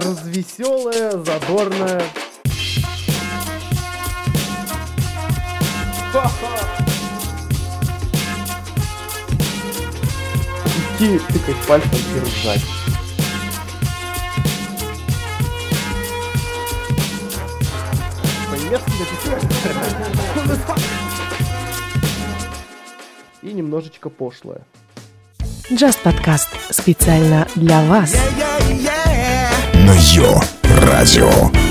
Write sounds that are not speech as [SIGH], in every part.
развеселая, задорная. Идти тыкать пальцем и ржать. И немножечко пошлое. Just подкаст специально для вас. на Родное радио.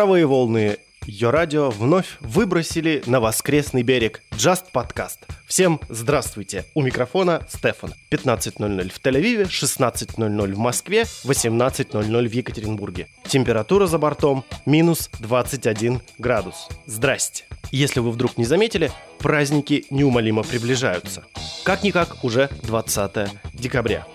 Цифровые волны Ее радио вновь выбросили на воскресный берег Just Podcast. Всем здравствуйте! У микрофона Стефан. 15.00 в Тель-Авиве, 16.00 в Москве, 18.00 в Екатеринбурге. Температура за бортом минус 21 градус. Здрасте! Если вы вдруг не заметили, праздники неумолимо приближаются. Как-никак уже 20 декабря.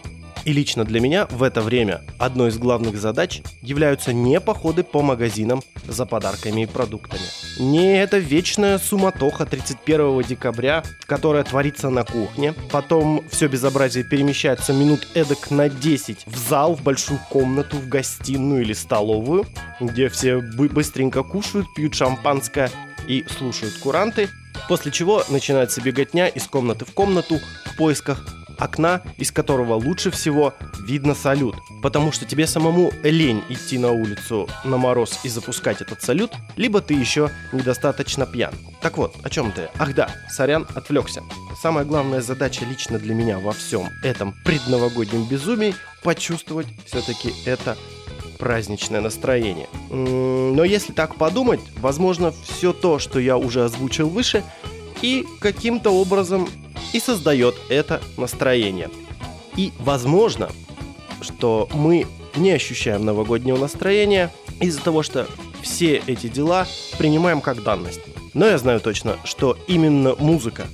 И лично для меня в это время одной из главных задач являются не походы по магазинам за подарками и продуктами. Не это вечная суматоха 31 декабря, которая творится на кухне. Потом все безобразие перемещается минут эдак на 10 в зал, в большую комнату, в гостиную или столовую, где все бы- быстренько кушают, пьют шампанское и слушают куранты. После чего начинается беготня из комнаты в комнату в поисках окна, из которого лучше всего видно салют. Потому что тебе самому лень идти на улицу на мороз и запускать этот салют, либо ты еще недостаточно пьян. Так вот, о чем ты? Ах да, сорян, отвлекся. Самая главная задача лично для меня во всем этом предновогоднем безумии почувствовать все-таки это праздничное настроение. Но если так подумать, возможно, все то, что я уже озвучил выше, и каким-то образом и создает это настроение. И возможно, что мы не ощущаем новогоднего настроения из-за того, что все эти дела принимаем как данность. Но я знаю точно, что именно музыка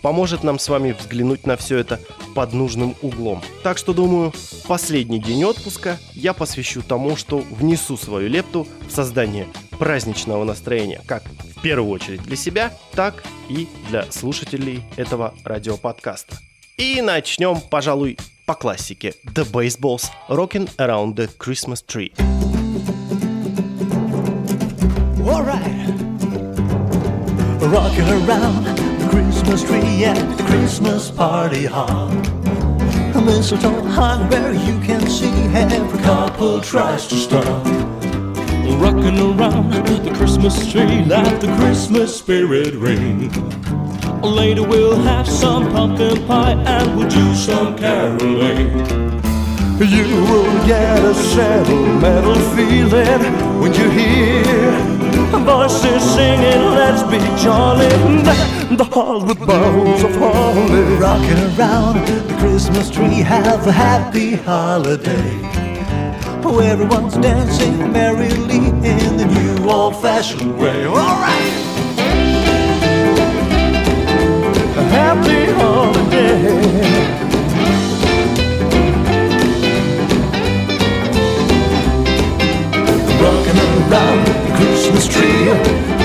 поможет нам с вами взглянуть на все это под нужным углом. Так что, думаю, последний день отпуска я посвящу тому, что внесу свою лепту в создание праздничного настроения, как первую очередь для себя, так и для слушателей этого радиоподкаста. И начнем, пожалуй, по классике The Baseballs Rockin' Around the Christmas Tree. Alright. Rocking around the Christmas tree at the Christmas party hall. A mistletoe hung where you can see every couple tries to stop. Rocking around the Christmas tree, let the Christmas spirit ring. Later we'll have some pumpkin pie and we'll do some caroling. You will get a sentimental feeling when you hear voices singing, let's be jolly. The halls with boughs of holly. Rocking around the Christmas tree, have a happy holiday. Oh, everyone's dancing merrily in the new old fashioned way. Alright! Happy holiday. Rocking around the Christmas tree.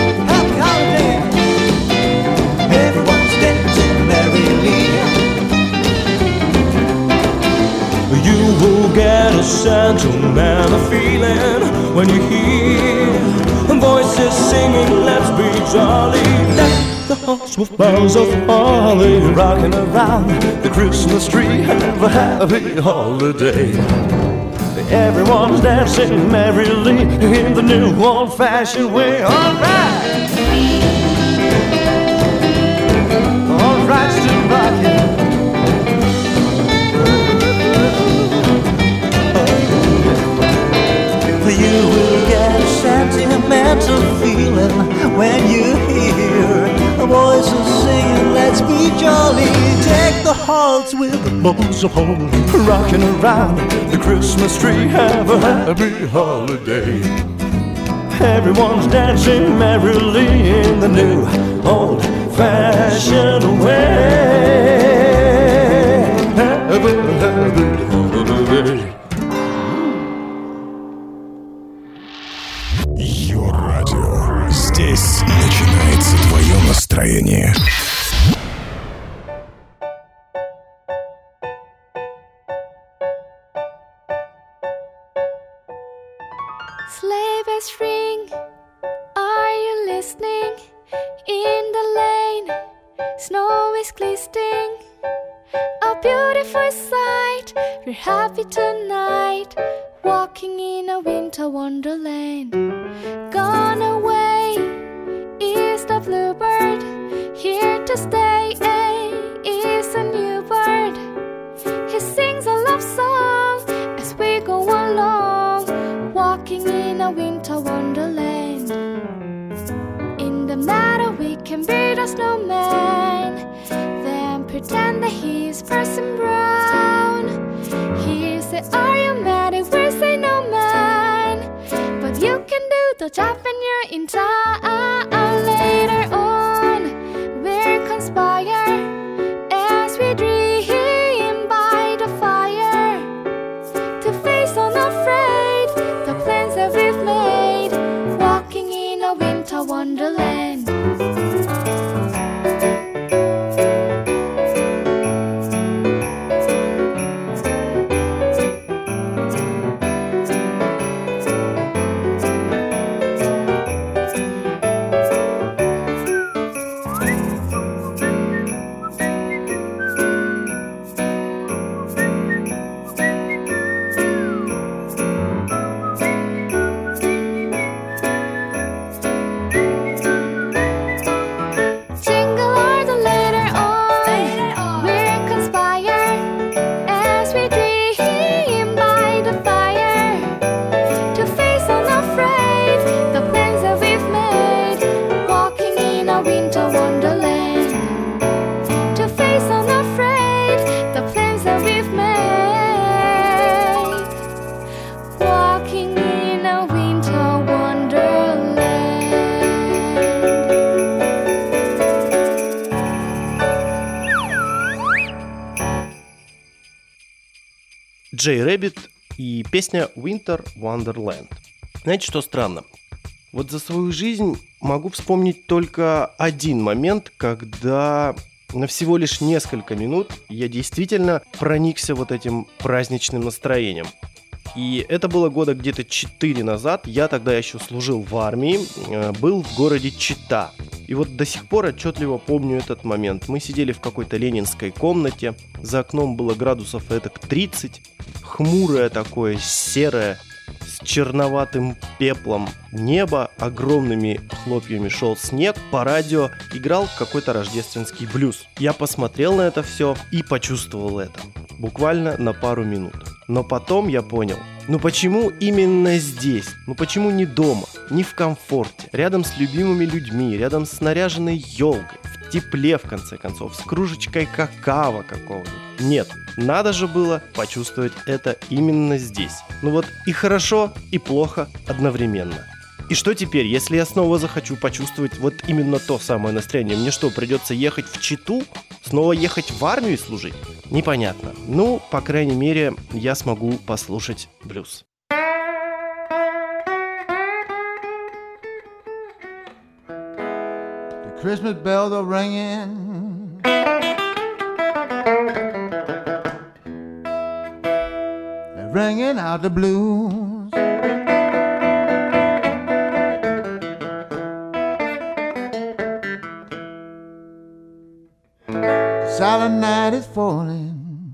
Will get a sentimental feeling when you hear voices singing, let's be jolly. Let the halls with boughs of holly. Rocking around the Christmas tree. Have a happy holiday. Everyone's dancing merrily in the new old fashioned way. Alright! Alright, You will get a sentimental feeling when you hear a voices singing, Let's be jolly. Take the hearts with the bones of holy, rocking around the Christmas tree. Have a happy holiday. Everyone's dancing merrily in the new old fashioned way. Have a happy holiday. настроение. Sleigh bells ring. Are you listening? In the lane, snow is glistening. A beautiful sight. We're happy tonight, walking in a winter wonderland. Can build a snowman, then pretend that he's Parson Brown. He say, Are you mad? And we'll say, No, man. But you can do the job when you're in town. Джей Рэббит и песня Winter Wonderland. Знаете, что странно? Вот за свою жизнь могу вспомнить только один момент, когда на всего лишь несколько минут я действительно проникся вот этим праздничным настроением. И это было года где-то 4 назад. Я тогда еще служил в армии, э, был в городе Чита. И вот до сих пор отчетливо помню этот момент. Мы сидели в какой-то ленинской комнате, за окном было градусов этак 30, хмурое такое, серое, черноватым пеплом небо, огромными хлопьями шел снег, по радио играл какой-то рождественский блюз. Я посмотрел на это все и почувствовал это. Буквально на пару минут. Но потом я понял, ну почему именно здесь? Ну почему не дома, не в комфорте, рядом с любимыми людьми, рядом с наряженной елкой, тепле в конце концов, с кружечкой какао какого-нибудь? Нет, надо же было почувствовать это именно здесь. Ну вот и хорошо, и плохо одновременно. И что теперь, если я снова захочу почувствовать вот именно то самое настроение? Мне что, придется ехать в Читу? Снова ехать в армию служить? Непонятно. Ну, по крайней мере, я смогу послушать блюз. The Christmas bells are ringing. They're ringing out the blues. Silent night is falling,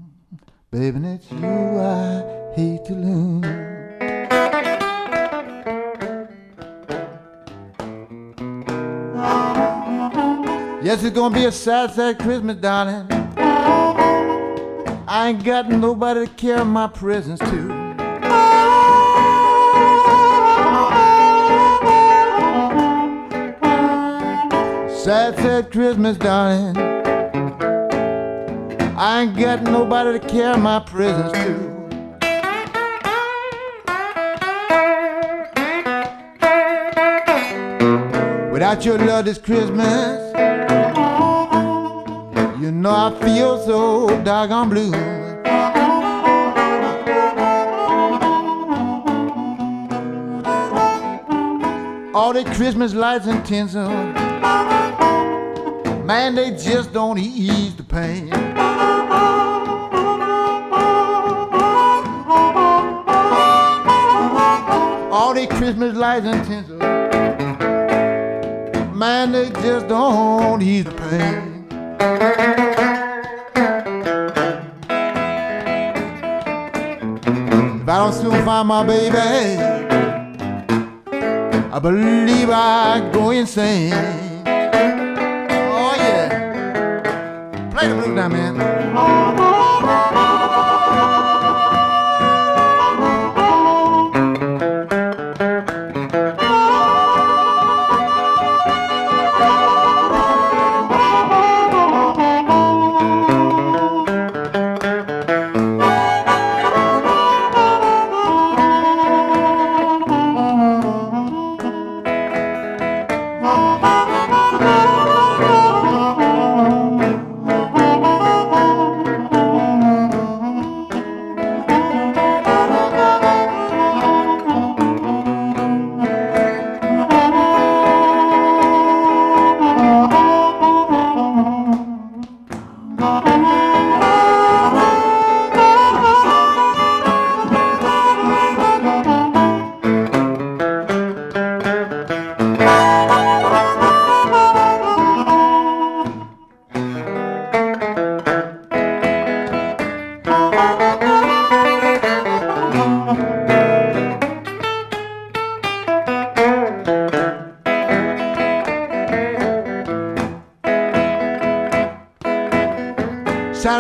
baby, and it's you I hate to lose. Yes, it's gonna be a sad, sad Christmas, darling. I ain't got nobody to carry my presents to. Sad, sad Christmas, darling. I ain't got nobody to carry my presents to. Without your love this Christmas, you know I feel so doggone blue. All the Christmas lights and tinsel, man, they just don't ease the pain. All the Christmas lights and tinsel, man, they just don't ease the pain. If I don't soon find my baby, I believe I go insane. Oh yeah, play the blues now, man.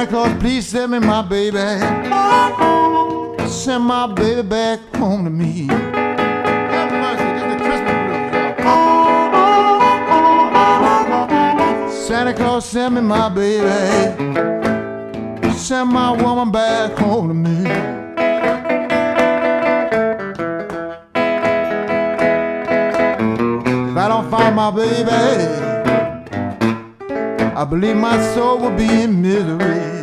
Santa Claus, please send me my baby. Send my baby back home to me. Santa Claus, send me my baby. Send my woman back home to me. If I don't find my baby, I believe my soul will be in misery.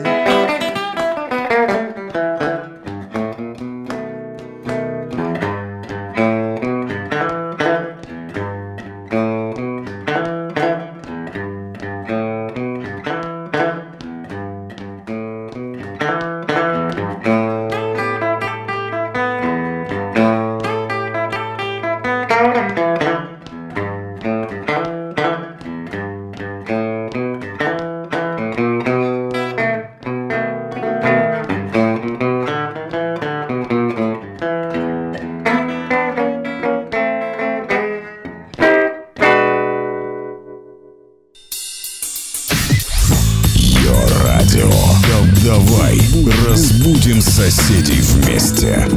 Давайте вместе.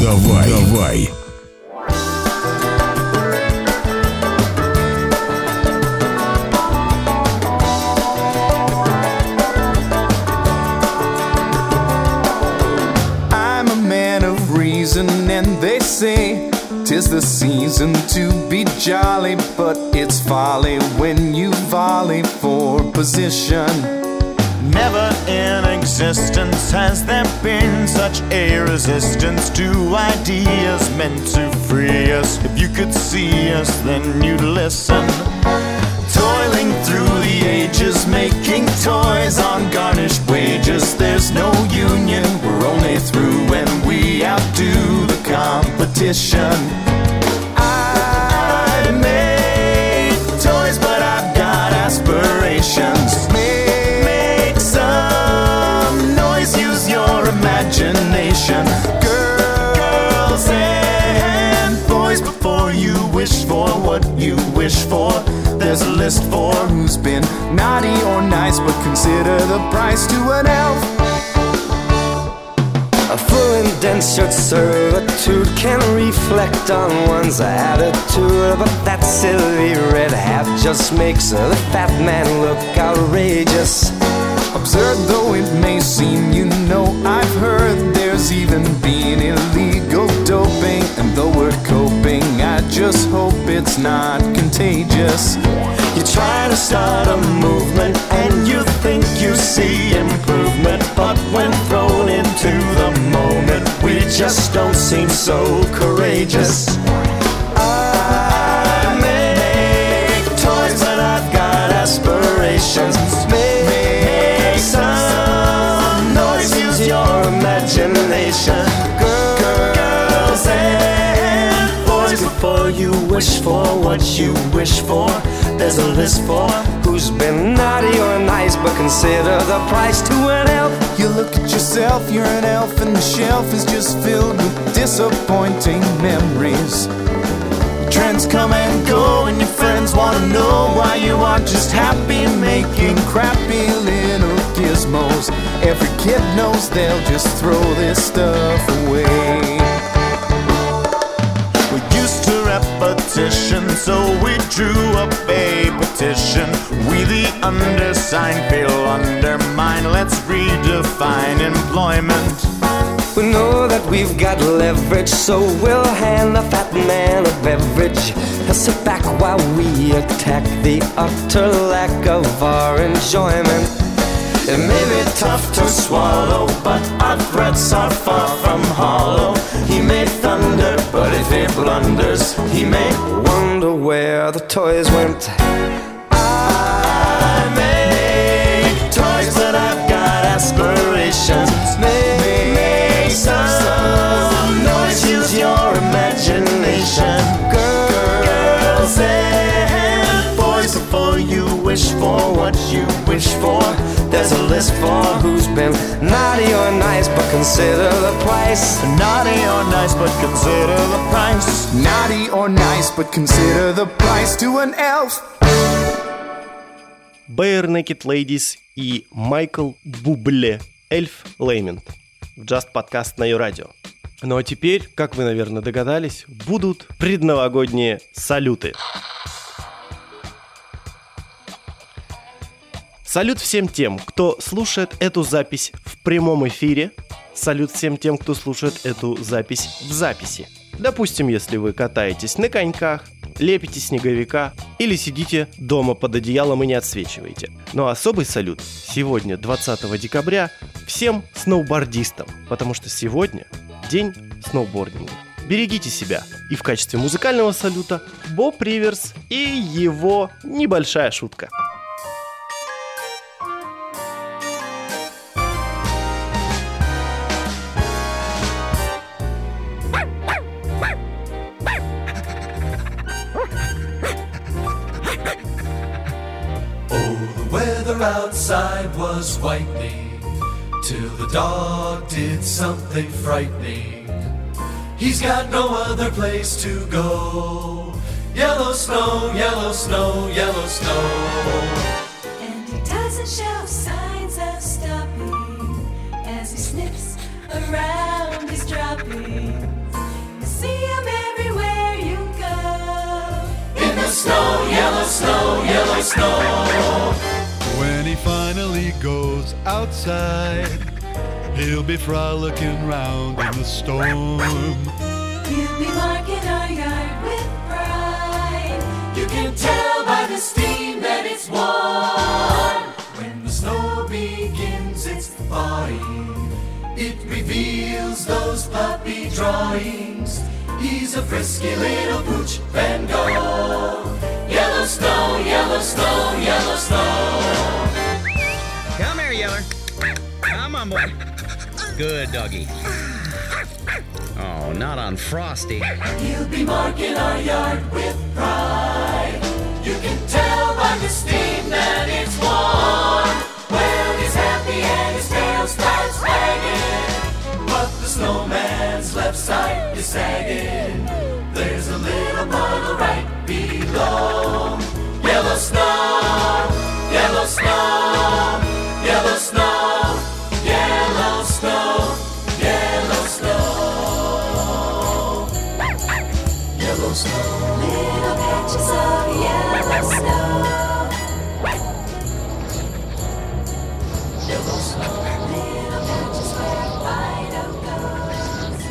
Давай, давай. I'm a man of reason, and they say tis the season to be jolly, but it's folly when you volley for position. Never in existence has there been such a resistance to ideas meant to free us. If you could see us, then you'd listen. Toiling through the ages, making toys on garnished wages. There's no union, we're only through when we outdo the competition. What you wish for, there's a list for Who's been naughty or nice, but consider the price to an elf. A full indentured servitude can reflect on one's attitude, but that silly red hat just makes the fat man look outrageous. Absurd though it may seem, you know I've heard there's even been illegal doping. And though we're just hope it's not contagious. You try to start a movement and you think you see improvement, but when thrown into the moment, we just don't seem so courageous. I make toys, I've got aspirations. Make some noise, use your imagination. Wish for what you wish for, there's a list for Who's been naughty or nice, but consider the price to an elf. You look at yourself, you're an elf, and the shelf is just filled with disappointing memories. Trends come and go, and your friends wanna know why you aren't just happy making Crappy little gizmos. Every kid knows they'll just throw this stuff away. Repetition, so we drew up a petition. We, the undersigned, feel undermined. Let's redefine employment. We know that we've got leverage, so we'll hand the fat man a beverage. And sit back while we attack the utter lack of our enjoyment. It may be tough to swallow, but our threats are far from hollow. He may thunder, but if he blunders, he may Wonder where the toys went. I make toys, but I've got aspirations. Make some noise, use your imagination. Girls and boys, before you wish for what list for Who's been naughty or nice, but consider the price. naughty or nice, but consider the price. Naughty or nice, but consider the price to an elf. Bare Naked Ladies и Майкл Бубле, Эльф Леймент. В Just подкаст на ее радио. Ну а теперь, как вы, наверное, догадались, будут предновогодние салюты. Салют всем тем, кто слушает эту запись в прямом эфире. Салют всем тем, кто слушает эту запись в записи. Допустим, если вы катаетесь на коньках, лепите снеговика или сидите дома под одеялом и не отсвечиваете. Но особый салют сегодня, 20 декабря, всем сноубордистам, потому что сегодня день сноубординга. Берегите себя. И в качестве музыкального салюта Боб Риверс и его небольшая шутка. did something frightening. He's got no other place to go. Yellow snow, yellow snow, yellow snow. And he doesn't show signs of stopping as he sniffs around his droppings. You see him everywhere you go. In the snow, yellow snow, yellow snow. When he finally goes outside he'll be frolicking round in the storm. You'll be marking our yard with pride. You can tell by the steam that it's warm. When the snow begins its thawing, it reveals those puppy drawings. He's a frisky little pooch Van Gogh. Yellow snow, yellow snow, yellow snow. Come here, Yeller. Come on, boy. Good doggy. Oh, not on Frosty. He'll be marking our yard with pride. You can tell by the steam that it's warm. Well, he's happy and his tail starts wagging. But the snowman's left side is sagging. There's a little puddle right below. Yellow snow, yellow snow, yellow snow, snow, yellow snow. Yellow snow. Little patches of yellow snow. Yellow snow. Little patches where white oak goes.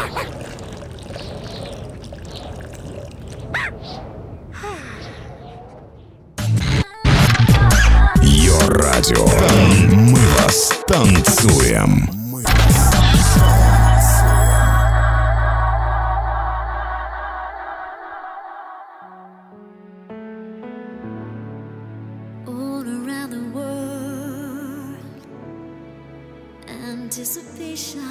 Ее радио. Мы вас танцуем. all around the world. Anticipation,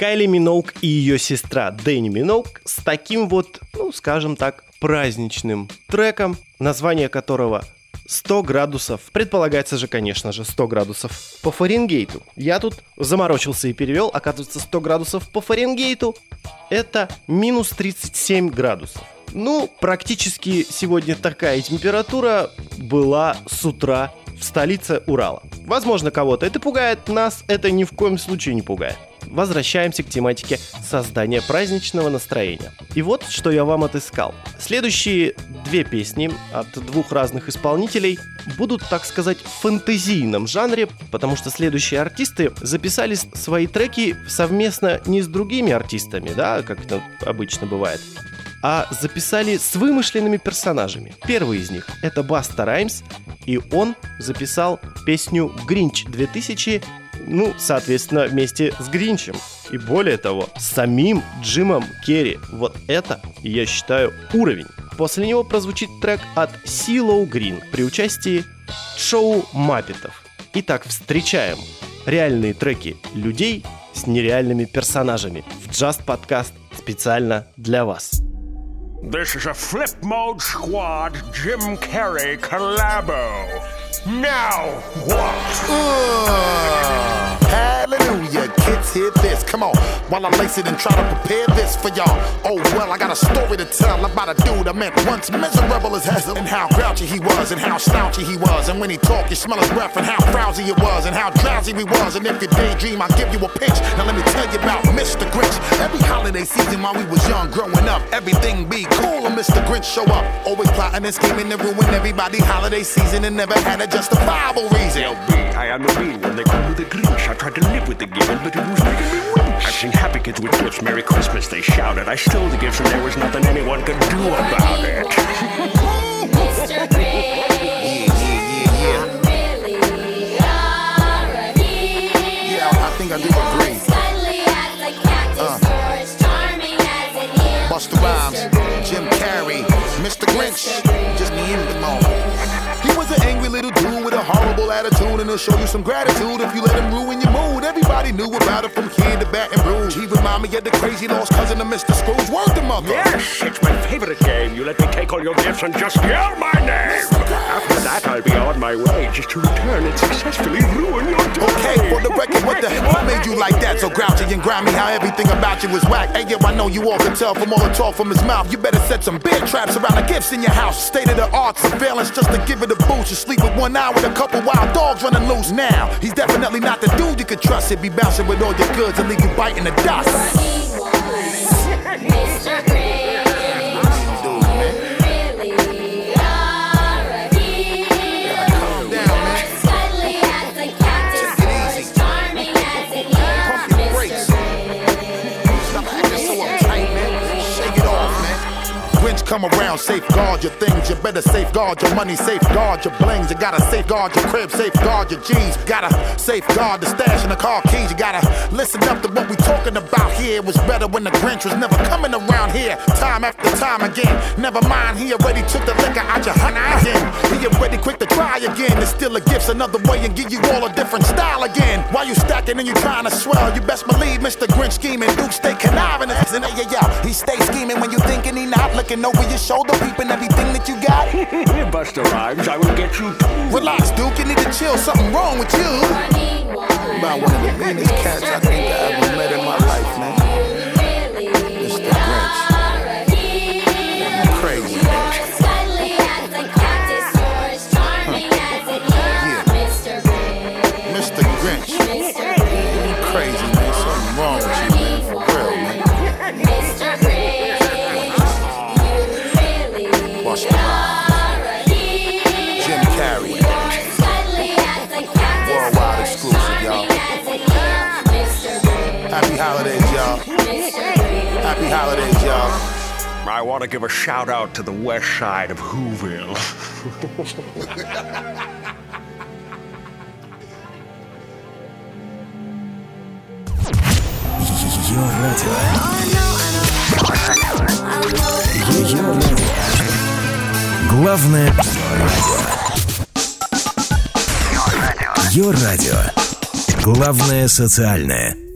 Кайли Миноуг и ее сестра Дэнни Миноуг с таким вот, ну, скажем так, праздничным треком, название которого 100 градусов. Предполагается же, конечно же, 100 градусов по Фаренгейту. Я тут заморочился и перевел. Оказывается, 100 градусов по Фаренгейту это минус 37 градусов. Ну, практически сегодня такая температура была с утра в столице Урала. Возможно, кого-то это пугает, нас это ни в коем случае не пугает. Возвращаемся к тематике создания праздничного настроения. И вот, что я вам отыскал. Следующие две песни от двух разных исполнителей будут, так сказать, в фэнтезийном жанре, потому что следующие артисты записали свои треки совместно не с другими артистами, да, как это обычно бывает, а записали с вымышленными персонажами. Первый из них — это Баста Раймс, и он записал песню «Гринч 2000», ну, соответственно, вместе с Гринчем. И более того, с самим Джимом Керри. Вот это, я считаю, уровень. После него прозвучит трек от Силоу Грин при участии шоу Маппетов. Итак, встречаем реальные треки людей с нереальными персонажами в Just Podcast специально для вас. This is a Flip Mode Squad Jim Carrey collabo. Now what? Hallelujah, kids, hear this. Come on, while I lace it and try to prepare this for y'all. Oh, well, I got a story to tell about a dude I met once miserable as hell, and how grouchy he was, and how slouchy he was. And when he talked, you smell his breath, and how frowsy it was, and how drowsy he was. And if you daydream, I'll give you a pinch. Now, let me tell you about Mr. Grinch. Every holiday season while we was young, growing up, everything be cool, and Mr. Grinch show up. Always plotting and scheming to ruin everybody holiday season, and never had a justifiable reason. LB, I am the mean one. They call me the Grinch. I tried to live with the given, but it was making me winch. I've seen happy kids with gifts. Merry Christmas, they shouted. I stole the gifts, and there was nothing anyone could do about it. Mr. Grinch. I do agree. Uh, Busta Rhymes, Jim Carrey, Mr. Grinch, just me and the moment. An angry little dude with a horrible attitude, and he'll show you some gratitude if you let him ruin your mood. Everybody knew about it from kid to Baton Rouge. He remind me of the crazy lost cousin of Mr. Scrooge. Word the mother. Yes, it's my favorite game. You let me take all your gifts and just yell my name. After that, I'll be on my way just to return and successfully ruin your day. Okay, for the record, what the hell made you like that? So grouchy and grimy, how everything about you is whack. Hey, yo, I know you all can tell from all the talk from his mouth. You better set some bear traps around the gifts in your house. State of the art surveillance just to give it a boost. You sleep with one eye with a couple wild dogs running loose. Now, he's definitely not the dude you could trust. He'd be bouncing with all your goods and leave you biting the dust. Come around, safeguard your things. You better safeguard your money, safeguard your blings. You gotta safeguard your crib, safeguard your jeans. Gotta safeguard the stash and the car keys. You gotta listen up to what we talking about here. It was better when the Grinch was never coming around here. Time after time again. Never mind, he already took the liquor out your honey again. He already quick to try again. To steal the gifts another way and give you all a different style again. While you stacking and you trying to swell, you best believe Mr. Grinch scheming. Duke stay conniving. And yeah, yeah, he stay scheming when you thinking he not looking over your shoulder, peeping everything that you got. [LAUGHS] Busta Rhymes, I will get you too. Relax, Duke, you need to chill. Something wrong with you. About one of the meanest cats I think I ever met in my life, Happy holidays, y'all. I want to give a shout out to the west side of Whoville. Ее радио. Ее радио. Главное радио. Ее радио. Главное социальное.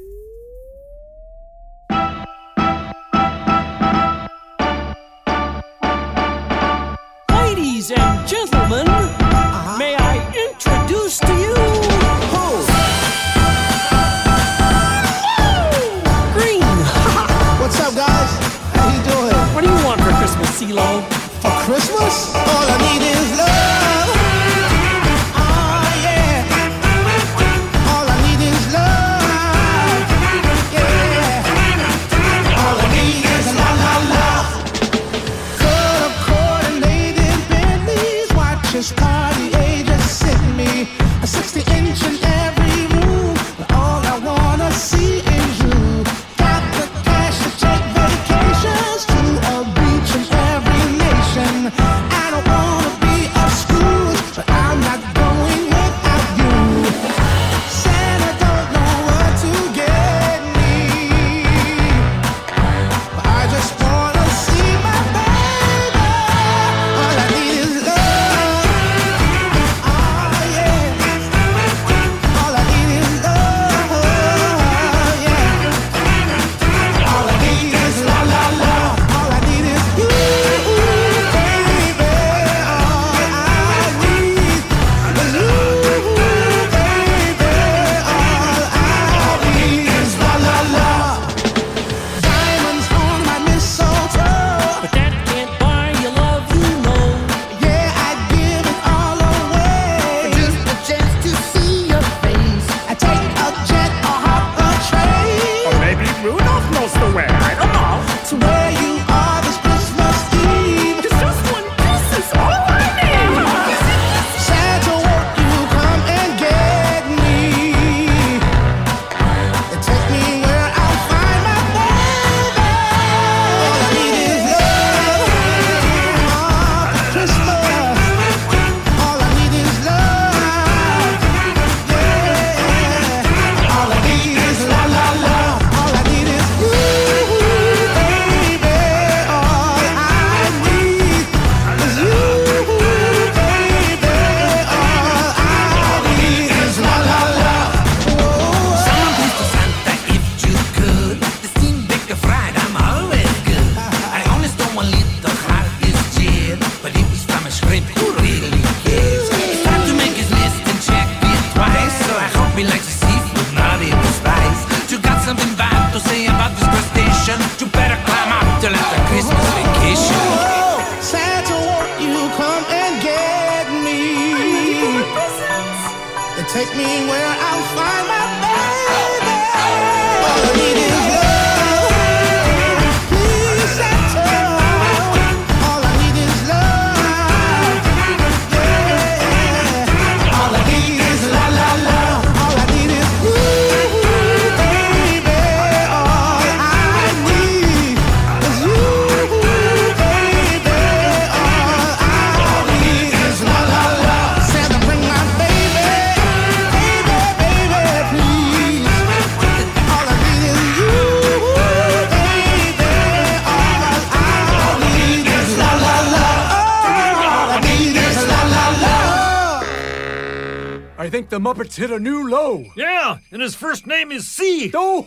the Muppets hit a new low. Yeah, and his first name is C. [LAUGHS] Oh.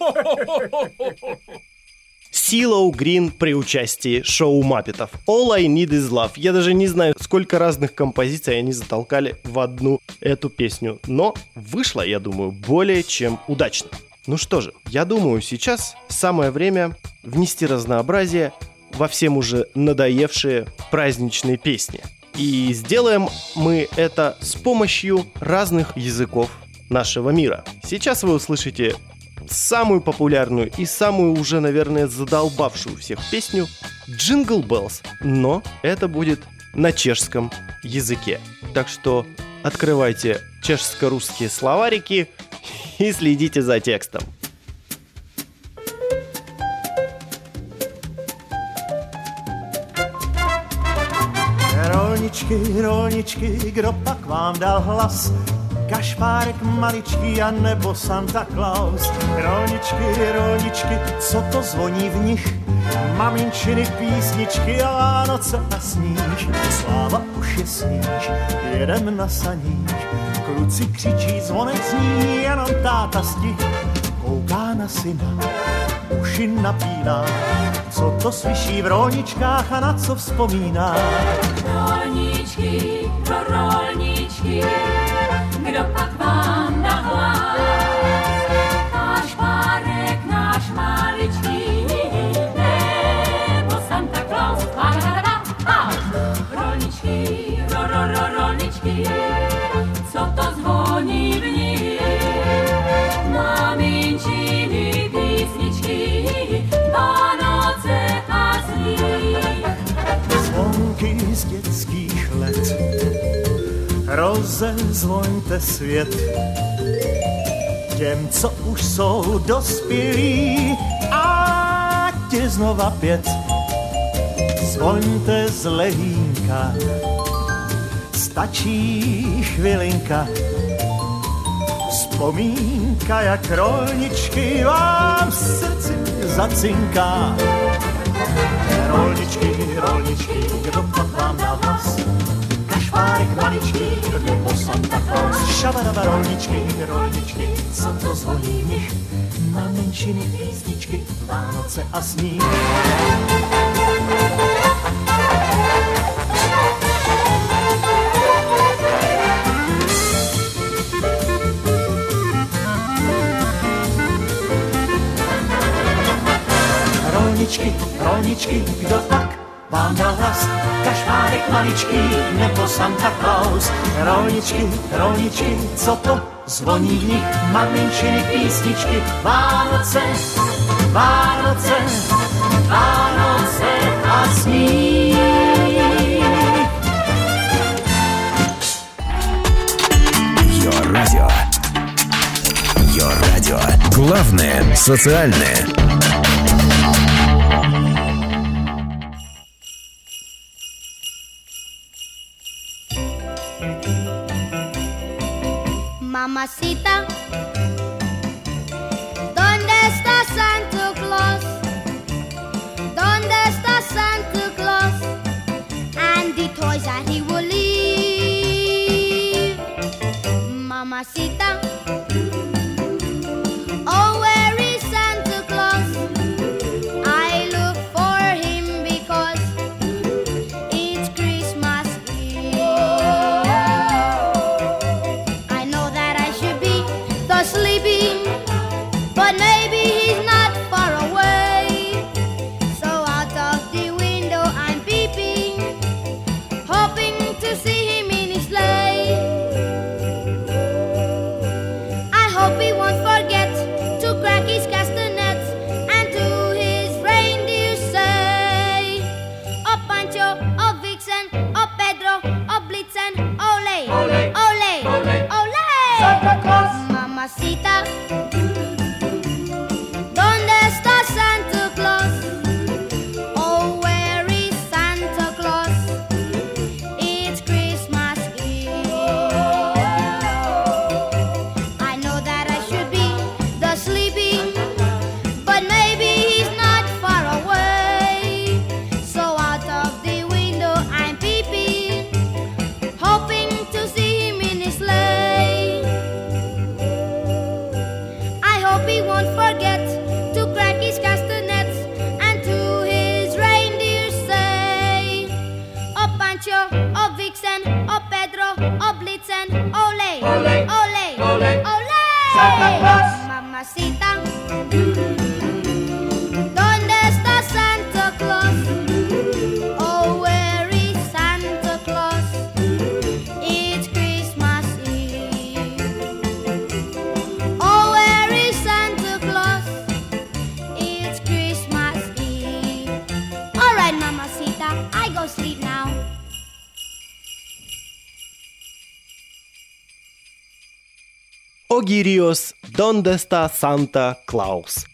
Силоу Грин при участии шоу Маппетов. All I Need Is Love. Я даже не знаю, сколько разных композиций они затолкали в одну эту песню, но вышло, я думаю, более чем удачно. Ну что же, я думаю, сейчас самое время внести разнообразие во всем уже надоевшие праздничные песни – и сделаем мы это с помощью разных языков нашего мира. Сейчас вы услышите самую популярную и самую уже, наверное, задолбавшую всех песню «Джингл Беллс», но это будет на чешском языке. Так что открывайте чешско-русские словарики и следите за текстом. Rolničky, rolničky, kdo pak vám dal hlas? Kašpárek maličký a nebo Santa Claus. Rolničky, rolničky, co to zvoní v nich? Maminčiny písničky a Vánoce a sníž. Sláva už je sníž, jedem na saníž. Kluci křičí, zvonek zní, jenom táta stih. Kouká na syna, uši napíná, co to slyší v rolničkách a na co vzpomíná. Rolničky, pro rolničky, kdo pak vám hlas? Náš párek, náš maličký, nebo Santa Claus. Ha. Rolničky, ro, ro, ro, rolničky, co to zvoní v nich? Maminčiny písničky, Vánoce a sníh. Zvonky z let, rozezvoňte svět. Těm, co už jsou dospělí, a ti znova pět. Zvoňte z lehínka, stačí chvilinka. Vzpomínka jak rolničky vám v srdci zacinká. Rolničky, rolničky, kdo pak vám dá hlas? Kašpárek maličký, nebo Santa Claus. Šabadaba rolničky, rolničky, co to zvoní v nich? Na menšiny písničky, Vánoce a sníh. Rolničky, rolničky, kdo pak vám dal hlas? Kašpárek maličký nebo Santa Claus? Rolničky, rolničky, co to zvoní v nich? Maminčiny písničky, Vánoce, Vánoce, Vánoce a sníh. Йо радио. Йо радио. Главное социальное. Pasita Огириос Донде está Санта Клаус.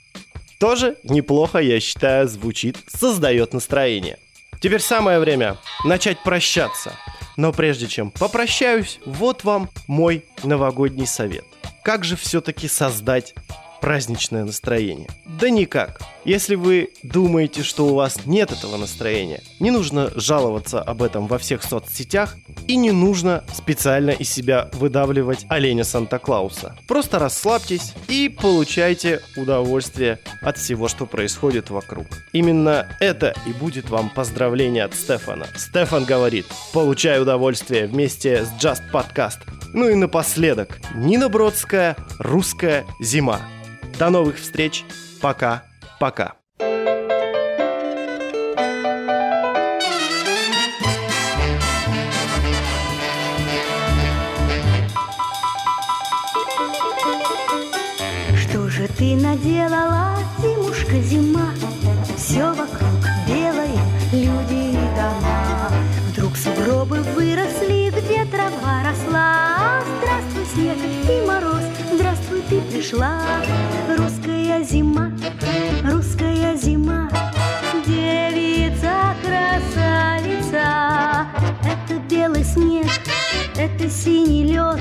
Тоже неплохо, я считаю, звучит, создает настроение. Теперь самое время начать прощаться. Но прежде чем попрощаюсь, вот вам мой новогодний совет. Как же все-таки создать праздничное настроение? Да никак. Если вы думаете, что у вас нет этого настроения, не нужно жаловаться об этом во всех соцсетях и не нужно специально из себя выдавливать оленя Санта-Клауса. Просто расслабьтесь и получайте удовольствие от всего, что происходит вокруг. Именно это и будет вам поздравление от Стефана. Стефан говорит, получай удовольствие вместе с Just Podcast. Ну и напоследок, Нина Бродская, «Русская зима». До новых встреч. Пока. Пока. Что же ты наделала, зимушка, зима? Все вокруг белое, люди и дома. Вдруг сугробы выросли, где трава росла. Здравствуй, снег и мороз, здравствуй, ты пришла. Русская зима, русская зима, девица красавица. Это белый снег, это синий лед,